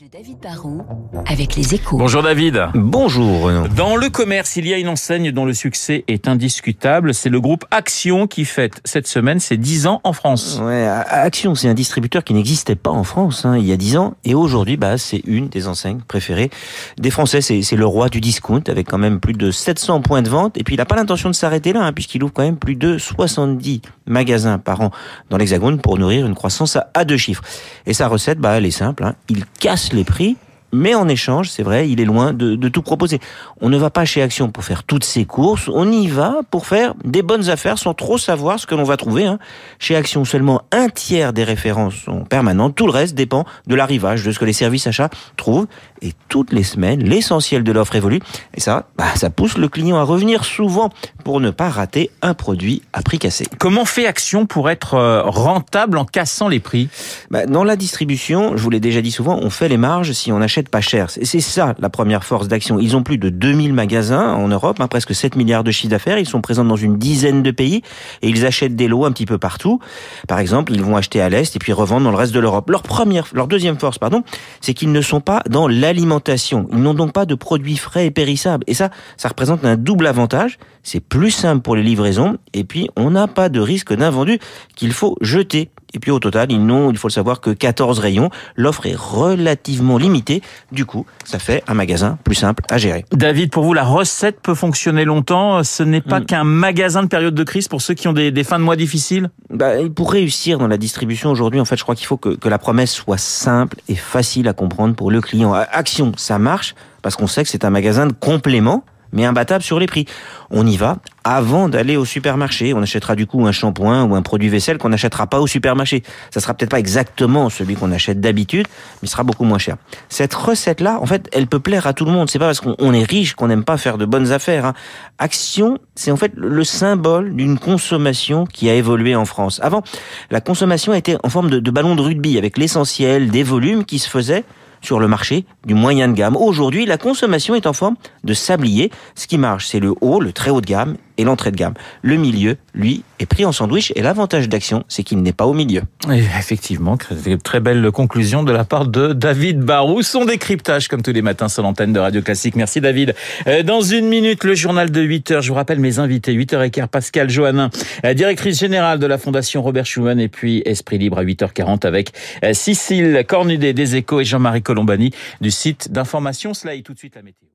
de David Barrault avec les échos. Bonjour David. Bonjour Renaud. Dans le commerce, il y a une enseigne dont le succès est indiscutable. C'est le groupe Action qui fête cette semaine ses 10 ans en France. Ouais, Action, c'est un distributeur qui n'existait pas en France hein, il y a 10 ans. Et aujourd'hui, bah, c'est une des enseignes préférées des Français. C'est le roi du discount avec quand même plus de 700 points de vente. Et puis il n'a pas l'intention de s'arrêter là, hein, puisqu'il ouvre quand même plus de 70 magasins par an dans l'Hexagone pour nourrir une croissance à deux chiffres. Et sa recette, bah, elle est simple. Hein. Il casse les prix mais en échange, c'est vrai, il est loin de, de, tout proposer. On ne va pas chez Action pour faire toutes ses courses, on y va pour faire des bonnes affaires sans trop savoir ce que l'on va trouver. Hein. Chez Action, seulement un tiers des références sont permanentes, tout le reste dépend de l'arrivage, de ce que les services achats trouvent. Et toutes les semaines, l'essentiel de l'offre évolue. Et ça, bah, ça pousse le client à revenir souvent pour ne pas rater un produit à prix cassé. Comment fait Action pour être euh, rentable en cassant les prix? Bah, Dans la distribution, je vous l'ai déjà dit souvent, on fait les marges si on achète pas cher. C'est ça la première force d'action. Ils ont plus de 2000 magasins en Europe, hein, presque 7 milliards de chiffre d'affaires. Ils sont présents dans une dizaine de pays et ils achètent des lots un petit peu partout. Par exemple, ils vont acheter à l'Est et puis revendre dans le reste de l'Europe. Leur première, leur deuxième force, pardon, c'est qu'ils ne sont pas dans l'alimentation. Ils n'ont donc pas de produits frais et périssables. Et ça, ça représente un double avantage. C'est plus simple pour les livraisons et puis on n'a pas de risque d'invendu qu'il faut jeter. Et puis au total, ils n'ont, il faut le savoir, que 14 rayons. L'offre est relativement limitée. Du coup, ça fait un magasin plus simple à gérer. David, pour vous, la recette peut fonctionner longtemps. Ce n'est pas hmm. qu'un magasin de période de crise pour ceux qui ont des, des fins de mois difficiles? Bah, Pour réussir dans la distribution aujourd'hui, en fait, je crois qu'il faut que, que la promesse soit simple et facile à comprendre pour le client. Action, ça marche parce qu'on sait que c'est un magasin de complément mais imbattable sur les prix. On y va avant d'aller au supermarché. On achètera du coup un shampoing ou un produit vaisselle qu'on n'achètera pas au supermarché. Ça sera peut-être pas exactement celui qu'on achète d'habitude, mais sera beaucoup moins cher. Cette recette-là, en fait, elle peut plaire à tout le monde. C'est pas parce qu'on est riche qu'on n'aime pas faire de bonnes affaires. Hein. Action, c'est en fait le symbole d'une consommation qui a évolué en France. Avant, la consommation était en forme de, de ballon de rugby avec l'essentiel des volumes qui se faisaient sur le marché du moyen de gamme. Aujourd'hui, la consommation est en forme de sablier. Ce qui marche, c'est le haut, le très haut de gamme et l'entrée de gamme. Le milieu, lui, est pris en sandwich et l'avantage d'Action, c'est qu'il n'est pas au milieu. Effectivement, très belle conclusion de la part de David Barou. Son décryptage, comme tous les matins sur l'antenne de Radio Classique. Merci David. Euh, dans une minute, le journal de 8 heures. Je vous rappelle mes invités. 8h15, Pascal Johannin, euh, directrice générale de la Fondation Robert Schumann et puis Esprit Libre à 8h40 avec euh, Cécile Cornudet des Échos et Jean-Marie Colombani du site d'information Slay. Tout de suite la météo.